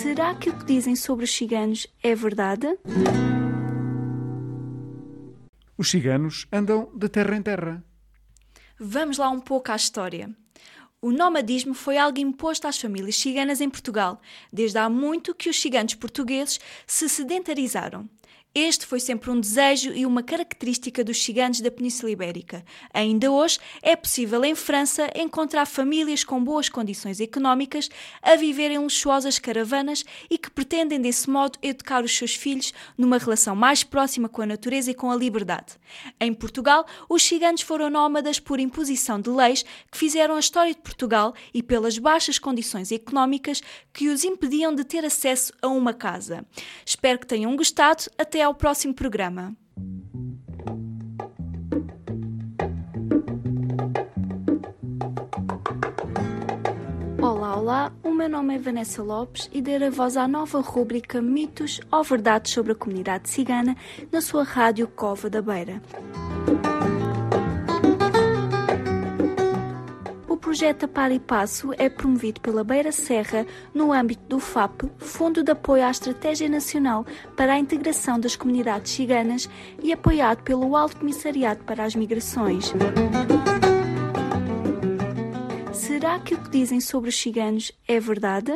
Será que o que dizem sobre os ciganos é verdade? Os ciganos andam de terra em terra. Vamos lá um pouco à história. O nomadismo foi algo imposto às famílias ciganas em Portugal, desde há muito que os ciganos portugueses se sedentarizaram. Este foi sempre um desejo e uma característica dos ciganos da Península Ibérica. Ainda hoje é possível em França encontrar famílias com boas condições económicas a viver em luxuosas caravanas e que pretendem desse modo educar os seus filhos numa relação mais próxima com a natureza e com a liberdade. Em Portugal, os ciganos foram nómadas por imposição de leis que fizeram a história de Portugal e pelas baixas condições económicas que os impediam de ter acesso a uma casa. Espero que tenham gostado. Até ao próximo programa. Olá, olá, o meu nome é Vanessa Lopes e darei voz à nova rúbrica Mitos ou Verdades sobre a Comunidade Cigana na sua rádio Cova da Beira. Projeto Par e Passo é promovido pela Beira Serra no âmbito do FAP, Fundo de Apoio à Estratégia Nacional para a Integração das Comunidades Ciganas e apoiado pelo Alto Comissariado para as Migrações. Será que o que dizem sobre os ciganos é verdade?